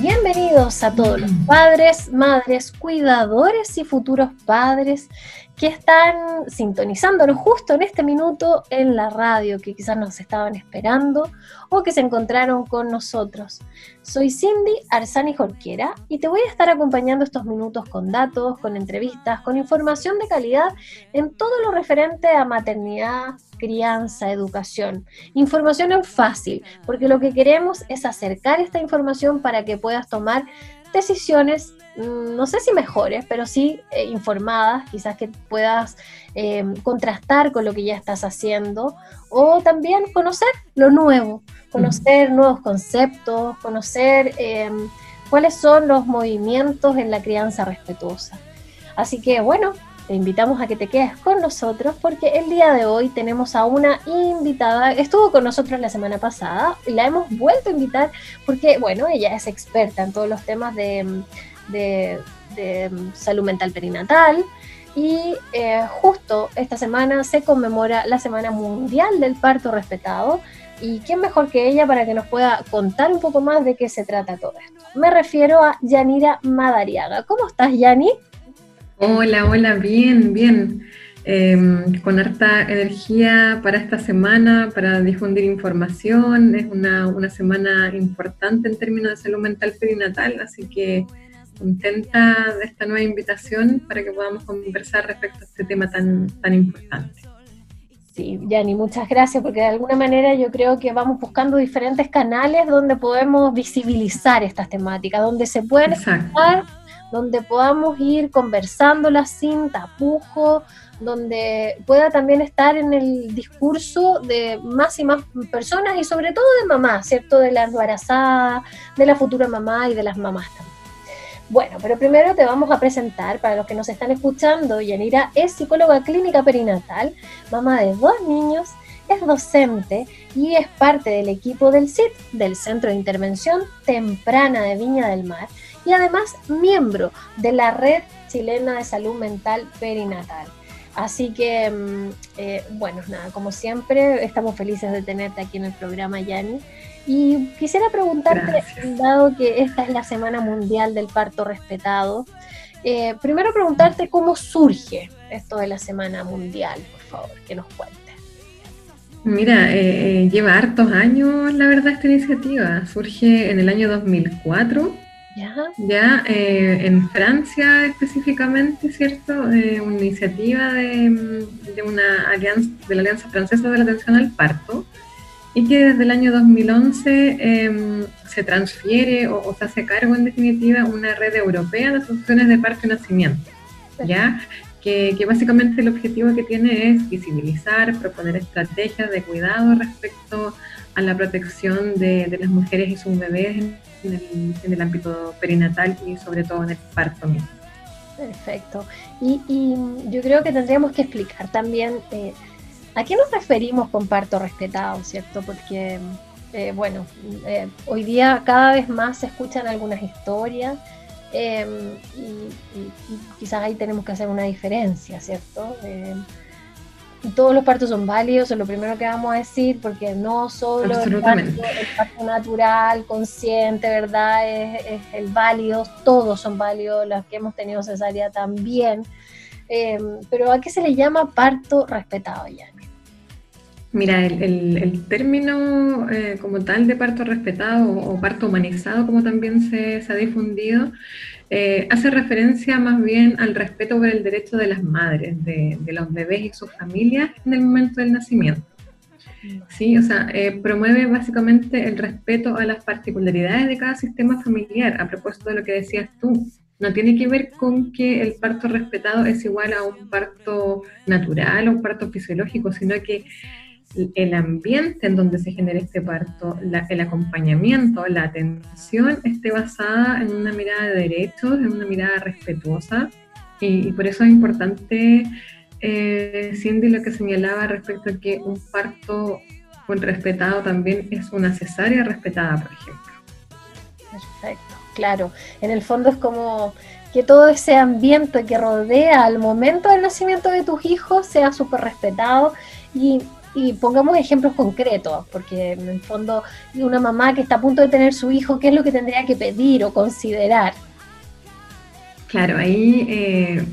Bienvenidos a todos los padres, madres, cuidadores y futuros padres que están sintonizándonos justo en este minuto en la radio, que quizás nos estaban esperando o que se encontraron con nosotros. Soy Cindy Arzani Jorquera y te voy a estar acompañando estos minutos con datos, con entrevistas, con información de calidad en todo lo referente a maternidad, crianza, educación. Información en fácil, porque lo que queremos es acercar esta información para que puedas tomar decisiones, mm, no sé si mejores, pero sí eh, informadas, quizás que puedas em, contrastar con lo que ya estás haciendo, o también conocer lo nuevo, conocer nuevos conceptos, conocer em, cuáles son los movimientos en la crianza respetuosa. Así que bueno, te invitamos a que te quedes con nosotros porque el día de hoy tenemos a una invitada, estuvo con nosotros la semana pasada y la hemos vuelto a invitar porque, bueno, ella es experta en todos los temas de, salud mental perinatal y eh, justo esta semana se conmemora la Semana Mundial del Parto Respetado. ¿Y quién mejor que ella para que nos pueda contar un poco más de qué se trata todo esto? Me refiero a Yanira Madariaga. ¿Cómo estás, Yani? Hola, hola, bien, bien. Em, con harta energía para esta semana, para difundir información. Es una, una, semana importante en términos de salud mental perinatal, así que contenta de esta nueva invitación para que podamos conversar respecto a este tema tan, tan importante. Sí, Yani, muchas gracias, porque de alguna manera yo creo que vamos buscando diferentes canales donde podemos visibilizar estas temáticas, donde se pueden donde podamos ir conversándolas sin tapujo, donde pueda también estar en el discurso de más y más personas y sobre todo de mamás, ¿cierto? De la embarazada, de la futura mamá y de las mamás también. Bueno, pero primero te vamos a presentar, para los que nos están escuchando, Yanira es psicóloga clínica perinatal, mamá de dos niños, es docente y es parte del equipo del CIT, del Centro de Intervención Temprana de Viña del Mar, y además miembro de la Red Chilena de Salud Mental Perinatal. Así que, mm, eh, bueno, nada, como siempre, estamos felices de tenerte aquí en el programa, Yani. Y quisiera preguntarte, dado que esta es la Semana Mundial del Parto Respetado, eh, primero preguntarte cómo surge esto de la Semana Mundial, por favor, que nos cuentes. Mira, eh, lleva hartos años, la verdad, esta iniciativa. Surge en el año 2004 ya, eh, en Francia específicamente, ¿cierto? Eh, una iniciativa de, una alianza, de la Alianza Francesa de la Atención al Parto, y que desde el año 2011 em, se transfiere o, se hace cargo, en definitiva, una red europea de asociaciones de parto y nacimiento, ¿ya? Que, básicamente el objetivo que tiene es visibilizar, proponer estrategias de cuidado respecto a la protección de, de las mujeres y sus bebés en el, ámbito perinatal y sobre todo en el parto mismo. Perfecto. Y, yo creo que tendríamos que explicar también eh, a qué nos referimos con parto respetado, ¿cierto? Porque, eh, bueno, eh, hoy día cada vez más se escuchan algunas historias y, y, quizás ahí tenemos que hacer una diferencia, ¿cierto? Todos los partos son válidos, es lo primero que vamos a decir, porque no solo el parto, natural, consciente, ¿verdad? Es, el válido, todos son válidos, las que hemos tenido cesárea también. Eh, pero ¿a qué se le llama parto respetado, ya? Mira, el, término eh, como tal de parto respetado o, parto humanizado, como también se, se ha difundido, eh, hace referencia más bien al respeto por el derecho de las madres, de, los bebés y sus familias en el momento del nacimiento. Sí, o sea, eh, promueve básicamente el respeto a las particularidades de cada sistema familiar, a propósito de lo que decías tú. No tiene que ver con que el parto respetado es igual a un parto natural o un parto fisiológico, sino que el ambiente en donde se genera este parto, el acompañamiento, la atención esté basada en una mirada de derechos, en una mirada respetuosa. Y, por eso es importante, eh, Cindy, lo que señalaba respecto a que un parto respetado también es una cesárea respetada, por ejemplo. Perfecto, claro. En el fondo es como que todo ese ambiente que rodea al momento del nacimiento de tus hijos sea súper respetado y y pongamos ejemplos concretos, porque en el fondo una mamá que está a punto de tener su hijo, ¿qué es lo que tendría que pedir o considerar? Claro, ahí, eh,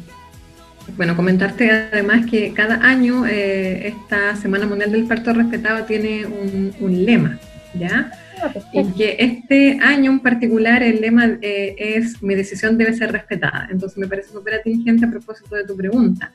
bueno, comentarte además que cada año eh, esta Semana Mundial del Parto Respetado tiene un, lema, ¿ya? Ah, y que este año en particular el lema eh, es mi decisión debe ser respetada. Entonces me parece súper atingente a propósito de tu pregunta,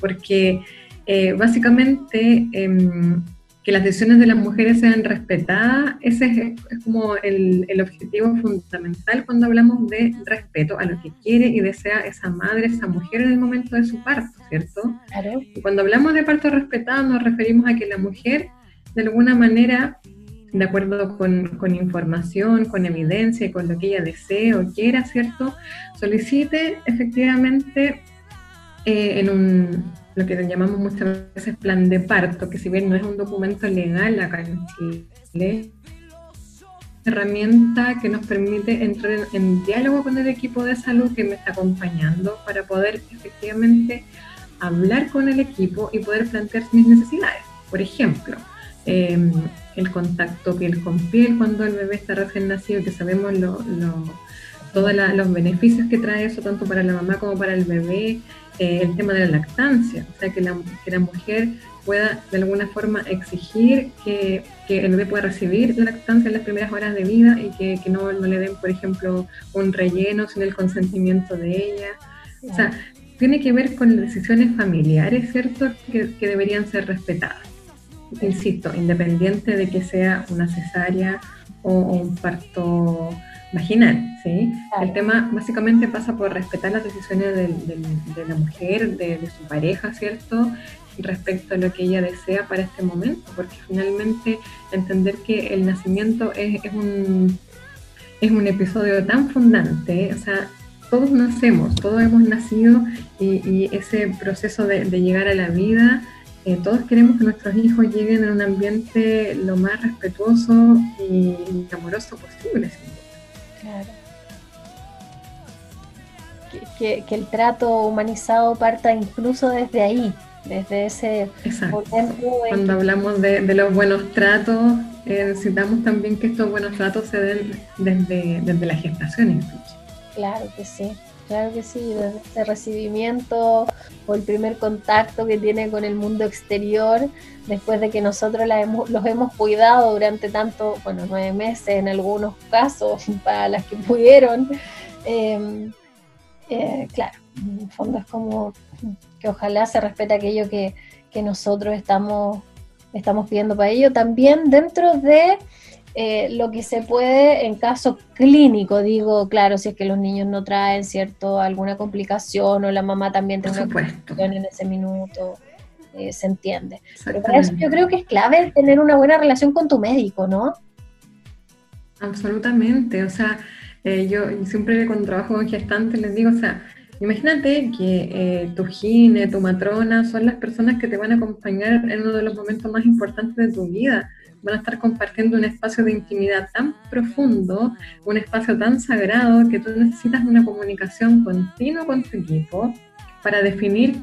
porque eh, básicamente em, que las decisiones de las mujeres sean respetadas, ese es, como el, objetivo fundamental cuando hablamos de respeto a lo que quiere y desea esa madre, esa mujer en el momento de su parto, ¿cierto? Claro. Y cuando hablamos de parto respetado nos referimos a que la mujer de alguna manera de acuerdo con, con, información, con evidencia y con lo que ella desee o quiera, ¿cierto? Solicite efectivamente eh, en un, lo que llamamos muchas veces plan de parto, que si bien no es un documento legal acá en Chile, herramienta que nos permite entrar en diálogo con el equipo de salud que me está acompañando para poder efectivamente hablar con el equipo y poder plantear mis necesidades. Por ejemplo, em, el contacto piel con piel cuando el bebé está recién nacido, que sabemos lo, todos los beneficios que trae eso, tanto para la mamá como para el bebé, eh, el tema de la lactancia, o sea, que la, que la mujer pueda de alguna forma exigir que, que, el bebé pueda recibir la lactancia en las primeras horas de vida y que, que no, no, le den, por ejemplo, un relleno sin el consentimiento de ella. O sea, tiene que ver con decisiones familiares, ¿cierto?, que, que deberían ser respetadas. Insisto, independiente de que sea una cesárea o un parto vaginal, ¿sí? El tema básicamente pasa por respetar las decisiones de, la mujer, de, su pareja, ¿cierto? Respecto a lo que ella desea para este momento, porque finalmente entender que el nacimiento es, un, es un episodio tan fundante, o sea, todos nacemos, todos hemos nacido y, ese proceso de, llegar a la vida, eh, todos queremos que nuestros hijos lleguen en un ambiente lo más respetuoso y, amoroso posible. Claro. Que, el trato humanizado parta incluso desde ahí, desde ese Exacto. Cuando hablamos de, los buenos tratos, eh, necesitamos también que estos buenos tratos se den desde, desde la gestación incluso. Claro que sí. Claro que sí, desde ese recibimiento o el primer contacto que tiene con el mundo exterior, después de que nosotros los hemos cuidado durante tanto, bueno, nueve meses en algunos casos, para las que pudieron. Em, eh, claro, en el fondo es como que ojalá se respete aquello que, que nosotros estamos, estamos pidiendo para ello. También dentro de eh, lo que se puede en caso clínico, digo, claro, si es que los niños no traen cierto alguna complicación o la mamá también tiene una complicación en ese minuto, eh, se entiende. Pero para eso yo creo que es clave tener una buena relación con tu médico, ¿no? Absolutamente, o sea, eh, yo siempre cuando trabajo con gestantes les digo, o sea, Imagínate que tu gine, tu matrona son las personas que te van a acompañar en uno de los momentos más importantes de tu vida van a estar compartiendo un espacio de intimidad tan profundo, un espacio tan sagrado que tú necesitas una comunicación continua con tu equipo para definir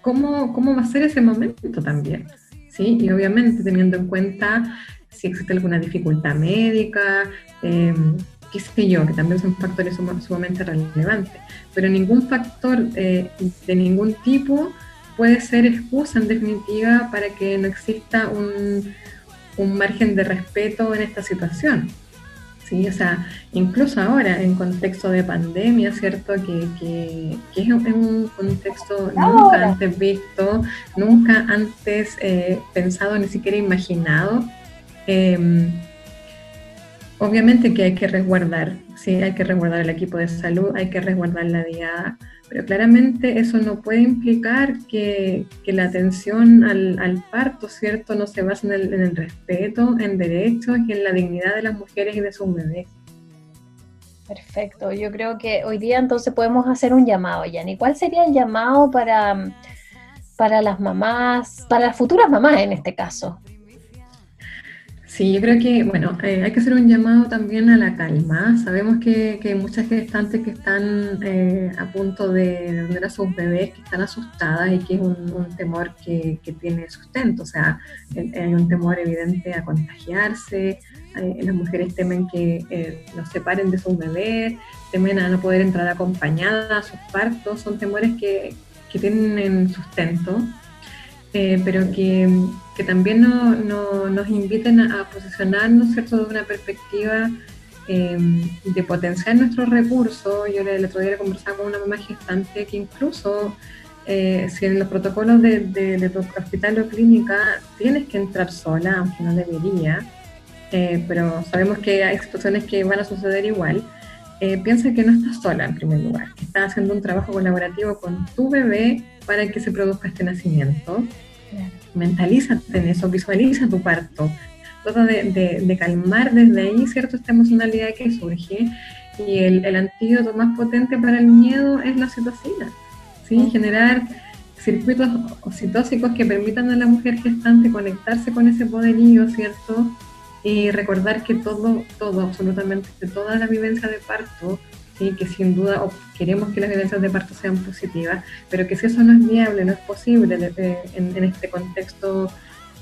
cómo, cómo va a ser ese momento también. ¿sí? Y obviamente teniendo en cuenta si existe alguna dificultad médica, eh, qué sé yo, que también son factores sumamente relevantes, pero ningún factor eh, de ningún tipo puede ser excusa en definitiva para que no exista un, un margen de respeto en esta situación. ¿sí? O sea, incluso ahora, en contexto de pandemia, ¿cierto? Que, que, es un contexto nunca antes visto, nunca antes eh, pensado, ni siquiera imaginado. Em, obviamente que hay que resguardar, sí, hay que resguardar el equipo de salud, hay que resguardar la diada, pero claramente eso no puede implicar que, la atención al, parto, ¿cierto?, no se base en el, en el respeto, en derechos y en la dignidad de las mujeres y de sus bebés. Perfecto, yo creo que hoy día entonces podemos hacer un llamado, Yanni. ¿Cuál sería el llamado para, para las mamás, para las futuras mamás en este caso? Sí, yo creo que, bueno, eh, hay que hacer un llamado también a la calma. Sabemos que, hay muchas gestantes que están eh, a punto de tener a sus bebés, que están asustadas y que es un, temor que, tiene sustento. O sea, hay un temor evidente a contagiarse, las mujeres temen que eh, los separen de sus bebés, temen a no poder entrar acompañadas a sus partos. Son temores que, que tienen sustento. Pero que, que también no, nos inviten a, posicionarnos ¿cierto? de una perspectiva em, de potenciar nuestros recursos. Yo el otro día conversaba con una mamá gestante que incluso eh, si en los protocolos de, tu hospital o clínica tienes que entrar sola, aunque no debería, eh, pero sabemos que hay situaciones que van a suceder igual, eh, piensa que no estás sola en primer lugar, que estás haciendo un trabajo colaborativo con tu bebé para que se produzca este nacimiento mentalízate en eso, visualiza tu parto. Trata de, calmar desde ahí, ¿cierto? Esta emocionalidad que surge. Y el, antídoto más potente para el miedo es la citocina, ¿sí? Generar circuitos oxitóxicos que permitan a la mujer gestante conectarse con ese poderío, ¿cierto? Y recordar que todo, todo, absolutamente toda la vivencia de parto que sin duda queremos que las vivencias de parto sean positivas, pero que si eso no es viable, no es posible en, este contexto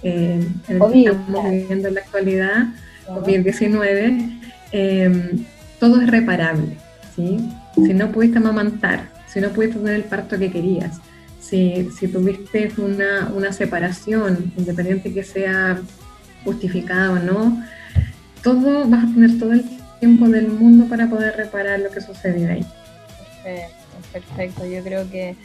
eh, en el que estamos viviendo en la actualidad, COVID-19, em, todo es reparable. ¿sí? Si no pudiste amamantar, si no pudiste tener el parto que querías, si, si tuviste una, una separación, independiente que sea justificada o no, todo vas a tener todo el tiempo del mundo para poder reparar lo que sucedió ahí. Perfecto, perfecto. Yo creo que,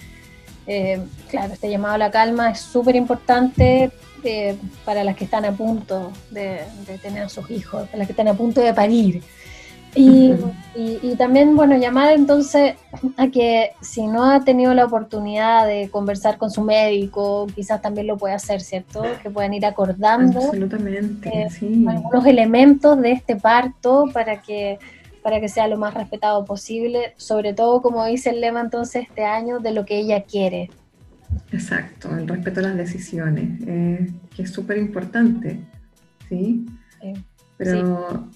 eh, claro, este llamado a la calma es súper importante eh, para las que están a punto de, de, tener a sus hijos, para las que están a punto de parir. Y, también, bueno, llamar entonces a que si no ha tenido la oportunidad de conversar con su médico, quizás también lo puede hacer, ¿cierto? Que puedan ir acordando eh, algunos elementos de este parto para que, para que sea lo más respetado posible, sobre todo, como dice el lema entonces este año, de lo que ella quiere. Exacto, el respeto a las decisiones, eh, que es súper importante, ¿sí? Pero...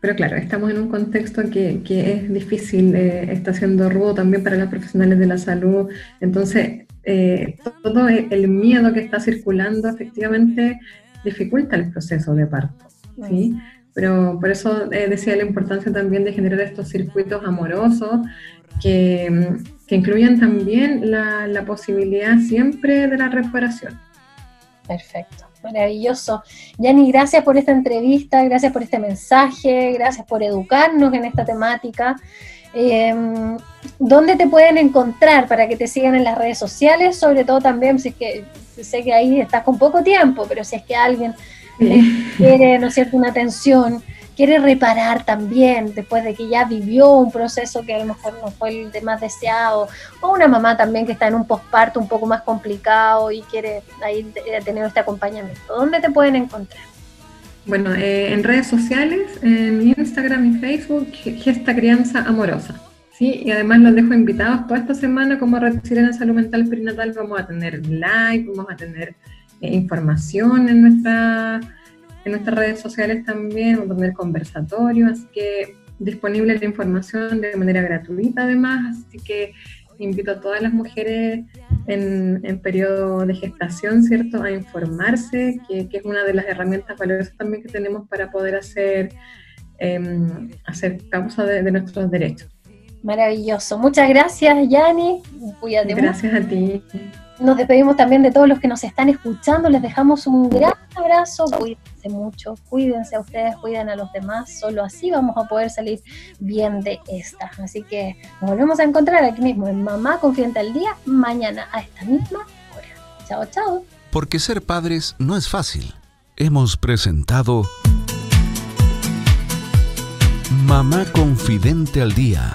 Pero claro, estamos en un contexto que, que es difícil, eh, está siendo rudo también para los profesionales de la salud. Entonces, eh, todo el miedo que está circulando efectivamente dificulta el proceso de parto. ¿sí? Pero por eso eh, decía la importancia también de generar estos circuitos amorosos que, que incluyan también la, la posibilidad siempre de la recuperación. Perfecto. Maravilloso. Yani, gracias por esta entrevista, gracias por este mensaje, gracias por educarnos en esta temática. Em, ¿Dónde te pueden encontrar para que te sigan en las redes sociales? Sobre todo también, si es que sé que ahí estás con poco tiempo, pero si es que alguien quiere, ¿no es cierto?, una atención quiere reparar también después de que ya vivió un proceso que a lo mejor no fue el de más deseado, o una mamá también que está en un posparto un poco más complicado y quiere ahí tener este acompañamiento. ¿Dónde te pueden encontrar? Bueno, eh, en redes sociales, en Instagram y Facebook, Gesta Crianza Amorosa. ¿sí? Y además los dejo invitados toda esta semana como Red Salud Mental Perinatal. Vamos a tener live, vamos a tener eh, información en nuestra en nuestras redes sociales también, vamos a tener conversatorios, así que disponible la información de manera gratuita además, así que invito a todas las mujeres en, en periodo de gestación, ¿cierto?, a informarse, que, es una de las herramientas valiosas también que tenemos para poder hacer, em, hacer causa de, nuestros derechos. Maravilloso. Muchas gracias, Yani. Gracias a ti. Nos despedimos también de todos los que nos están escuchando. Les dejamos un gran abrazo. Cuídense mucho, cuídense a ustedes, cuiden a los demás. Solo así vamos a poder salir bien de esta. Así que nos volvemos a encontrar aquí mismo en Mamá Confidente al Día, mañana a esta misma hora. Chao, chao. Porque ser padres no es fácil. Hemos presentado Mamá Confidente al Día.